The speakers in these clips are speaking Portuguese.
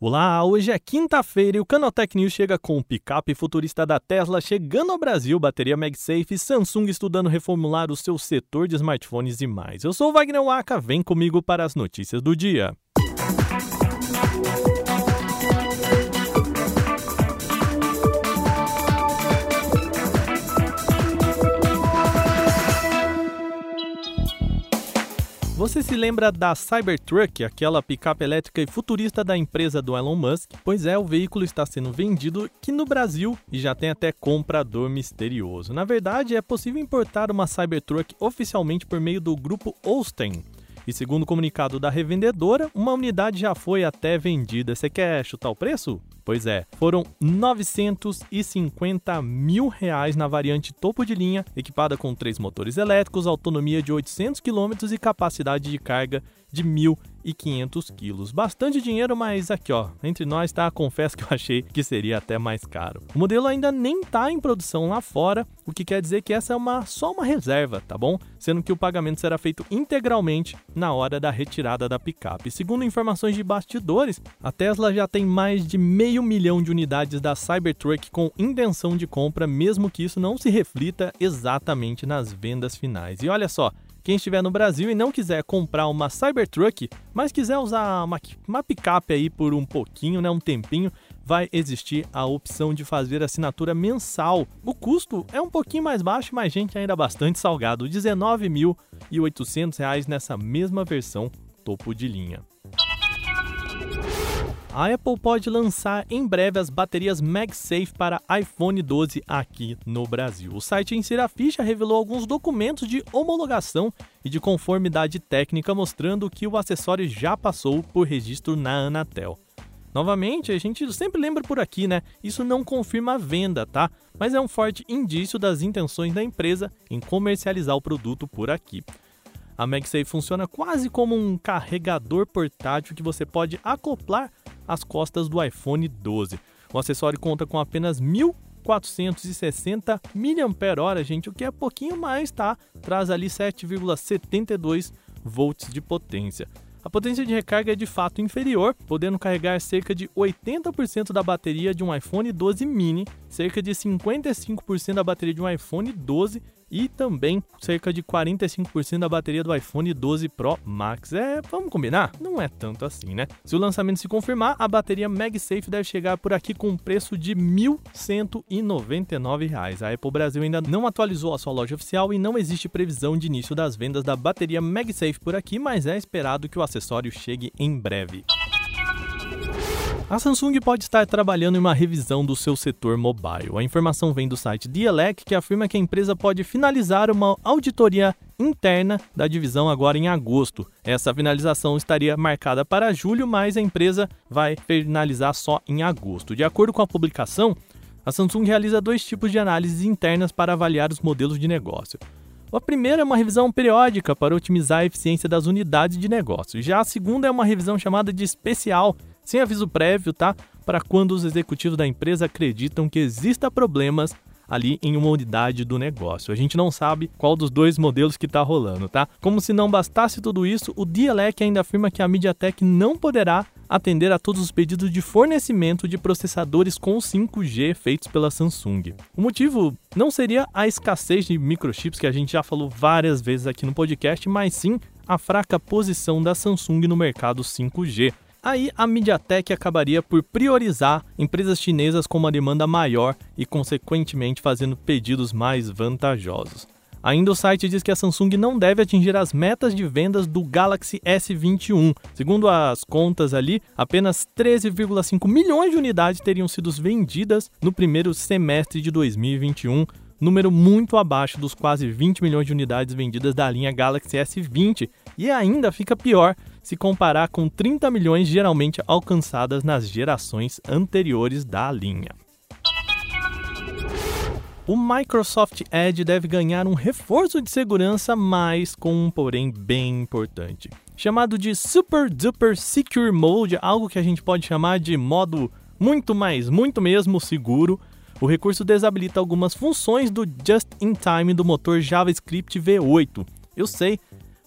Olá, hoje é quinta-feira e o Canaltech News chega com o picape futurista da Tesla chegando ao Brasil, bateria MagSafe, Samsung estudando reformular o seu setor de smartphones e mais. Eu sou o Wagner Waka, vem comigo para as notícias do dia. Você se lembra da Cybertruck, aquela picape elétrica e futurista da empresa do Elon Musk? Pois é, o veículo está sendo vendido aqui no Brasil e já tem até comprador misterioso. Na verdade, é possível importar uma Cybertruck oficialmente por meio do grupo Austin. E segundo o comunicado da revendedora, uma unidade já foi até vendida. Você quer chutar o preço? Pois é, foram 950 mil reais na variante topo de linha, equipada com três motores elétricos, autonomia de 800 km e capacidade de carga de 1.500 quilos. Bastante dinheiro, mas aqui ó, entre nós tá, confesso que eu achei que seria até mais caro. O modelo ainda nem está em produção lá fora, o que quer dizer que essa é uma só uma reserva, tá bom? Sendo que o pagamento será feito integralmente na hora da retirada da picape. Segundo informações de bastidores, a Tesla já tem mais de meio milhão de unidades da Cybertruck com intenção de compra, mesmo que isso não se reflita exatamente nas vendas finais. E olha só, quem estiver no Brasil e não quiser comprar uma Cybertruck, mas quiser usar uma, uma picape aí por um pouquinho, né, um tempinho, vai existir a opção de fazer assinatura mensal. O custo é um pouquinho mais baixo, mas gente ainda bastante salgado, R$ 19.800 nessa mesma versão topo de linha. A Apple pode lançar em breve as baterias MagSafe para iPhone 12 aqui no Brasil. O site Insira Ficha revelou alguns documentos de homologação e de conformidade técnica mostrando que o acessório já passou por registro na Anatel. Novamente, a gente sempre lembra por aqui, né? Isso não confirma a venda, tá? Mas é um forte indício das intenções da empresa em comercializar o produto por aqui. A MagSafe funciona quase como um carregador portátil que você pode acoplar às costas do iPhone 12. O acessório conta com apenas 1.460 mAh, gente, o que é pouquinho mais, tá? Traz ali 7,72 volts de potência. A potência de recarga é de fato inferior, podendo carregar cerca de 80% da bateria de um iPhone 12 mini, cerca de 55% da bateria de um iPhone 12 e também cerca de 45% da bateria do iPhone 12 Pro Max. É, vamos combinar? Não é tanto assim, né? Se o lançamento se confirmar, a bateria MagSafe deve chegar por aqui com um preço de R$ 1.199. A Apple Brasil ainda não atualizou a sua loja oficial e não existe previsão de início das vendas da bateria MagSafe por aqui, mas é esperado que o acessório chegue em breve. A Samsung pode estar trabalhando em uma revisão do seu setor mobile. A informação vem do site Dielec, que afirma que a empresa pode finalizar uma auditoria interna da divisão agora em agosto. Essa finalização estaria marcada para julho, mas a empresa vai finalizar só em agosto. De acordo com a publicação, a Samsung realiza dois tipos de análises internas para avaliar os modelos de negócio. A primeira é uma revisão periódica para otimizar a eficiência das unidades de negócio. Já a segunda é uma revisão chamada de especial, sem aviso prévio, tá? Para quando os executivos da empresa acreditam que exista problemas ali em uma unidade do negócio. A gente não sabe qual dos dois modelos que está rolando, tá? Como se não bastasse tudo isso, o Dialec ainda afirma que a MediaTek não poderá atender a todos os pedidos de fornecimento de processadores com 5G feitos pela Samsung. O motivo não seria a escassez de microchips que a gente já falou várias vezes aqui no podcast, mas sim a fraca posição da Samsung no mercado 5G. Aí a MediaTek acabaria por priorizar empresas chinesas com uma demanda maior e, consequentemente, fazendo pedidos mais vantajosos. Ainda o site diz que a Samsung não deve atingir as metas de vendas do Galaxy S21. Segundo as contas ali, apenas 13,5 milhões de unidades teriam sido vendidas no primeiro semestre de 2021, número muito abaixo dos quase 20 milhões de unidades vendidas da linha Galaxy S20, e ainda fica pior se comparar com 30 milhões geralmente alcançadas nas gerações anteriores da linha. O Microsoft Edge deve ganhar um reforço de segurança, mas com um porém bem importante. Chamado de Super Duper Secure Mode, algo que a gente pode chamar de modo muito mais, muito mesmo seguro. O recurso desabilita algumas funções do Just in Time do motor JavaScript V8. Eu sei,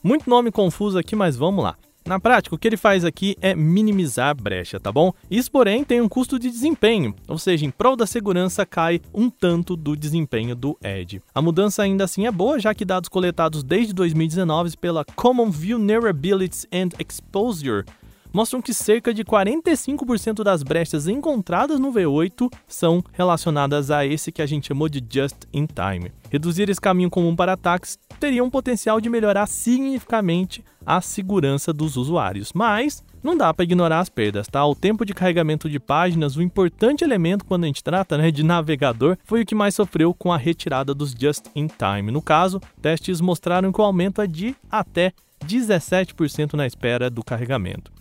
muito nome confuso aqui, mas vamos lá. Na prática, o que ele faz aqui é minimizar a brecha, tá bom? Isso, porém, tem um custo de desempenho, ou seja, em prol da segurança cai um tanto do desempenho do Edge. A mudança ainda assim é boa, já que dados coletados desde 2019 pela Common Vulnerabilities and Exposure mostram que cerca de 45% das brechas encontradas no V8 são relacionadas a esse que a gente chamou de just in time. Reduzir esse caminho comum para ataques teria um potencial de melhorar significativamente a segurança dos usuários, mas não dá para ignorar as perdas, tá? O tempo de carregamento de páginas, o importante elemento quando a gente trata né, de navegador, foi o que mais sofreu com a retirada dos just in time. No caso, testes mostraram que o aumento é de até 17% na espera do carregamento.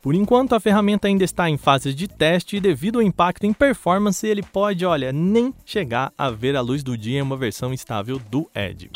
Por enquanto, a ferramenta ainda está em fase de teste e, devido ao impacto em performance, ele pode, olha, nem chegar a ver a luz do dia em uma versão estável do Edge.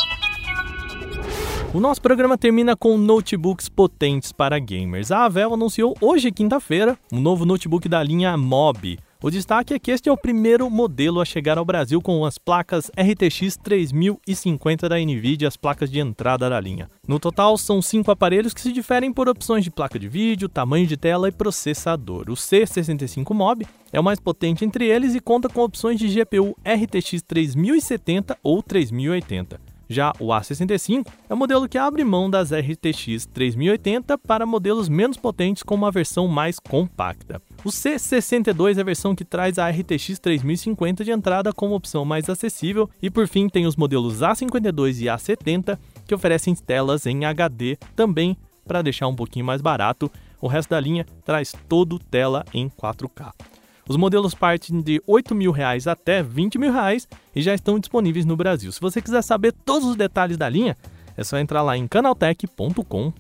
O nosso programa termina com notebooks potentes para gamers. A Avel anunciou hoje, quinta-feira, um novo notebook da linha Mob. O destaque é que este é o primeiro modelo a chegar ao Brasil com as placas RTX 3050 da NVIDIA, as placas de entrada da linha. No total, são cinco aparelhos que se diferem por opções de placa de vídeo, tamanho de tela e processador. O C65 Mob é o mais potente entre eles e conta com opções de GPU RTX 3070 ou 3080. Já o A65 é o modelo que abre mão das RTX 3080 para modelos menos potentes com uma versão mais compacta. O C62 é a versão que traz a RTX 3050 de entrada como opção mais acessível, e por fim tem os modelos A52 e A70 que oferecem telas em HD também para deixar um pouquinho mais barato. O resto da linha traz todo tela em 4K. Os modelos partem de 8 mil reais até 20 mil reais e já estão disponíveis no Brasil. Se você quiser saber todos os detalhes da linha, é só entrar lá em canaltech.com.br.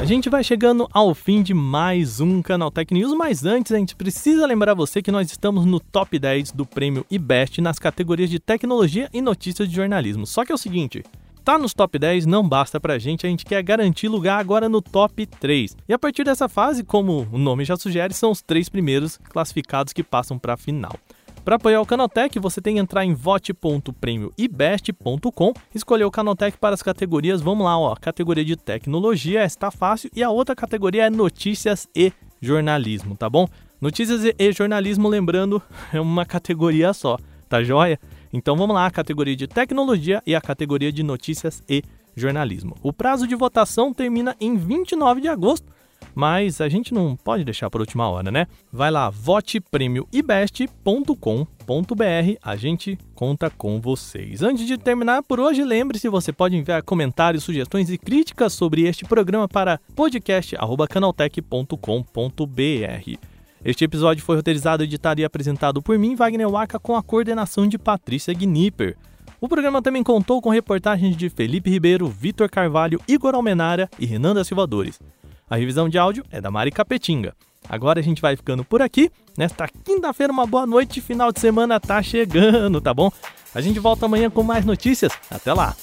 A gente vai chegando ao fim de mais um Canaltech News, mas antes a gente precisa lembrar você que nós estamos no top 10 do prêmio IBEST nas categorias de tecnologia e notícias de jornalismo. Só que é o seguinte, tá nos top 10 não basta pra gente, a gente quer garantir lugar agora no top 3. E a partir dessa fase, como o nome já sugere, são os três primeiros classificados que passam para a final. Para apoiar o Canaltech, você tem que entrar em vote.prêmioibest.com, escolher o Canaltech para as categorias. Vamos lá, ó, categoria de tecnologia, está fácil, e a outra categoria é notícias e jornalismo, tá bom? Notícias e jornalismo, lembrando, é uma categoria só, tá joia? Então vamos lá, a categoria de tecnologia e a categoria de notícias e jornalismo. O prazo de votação termina em 29 de agosto mas a gente não pode deixar por última hora, né? Vai lá, votepremioibest.com.br, a gente conta com vocês. Antes de terminar por hoje, lembre-se, você pode enviar comentários, sugestões e críticas sobre este programa para podcast@canaltech.com.br. Este episódio foi roteirizado, editado e apresentado por mim, Wagner Waka, com a coordenação de Patrícia Gnipper. O programa também contou com reportagens de Felipe Ribeiro, Vitor Carvalho, Igor Almenara e Renan da Silvadores. A revisão de áudio é da Mari Capetinga. Agora a gente vai ficando por aqui. Nesta quinta-feira, uma boa noite. Final de semana tá chegando, tá bom? A gente volta amanhã com mais notícias. Até lá!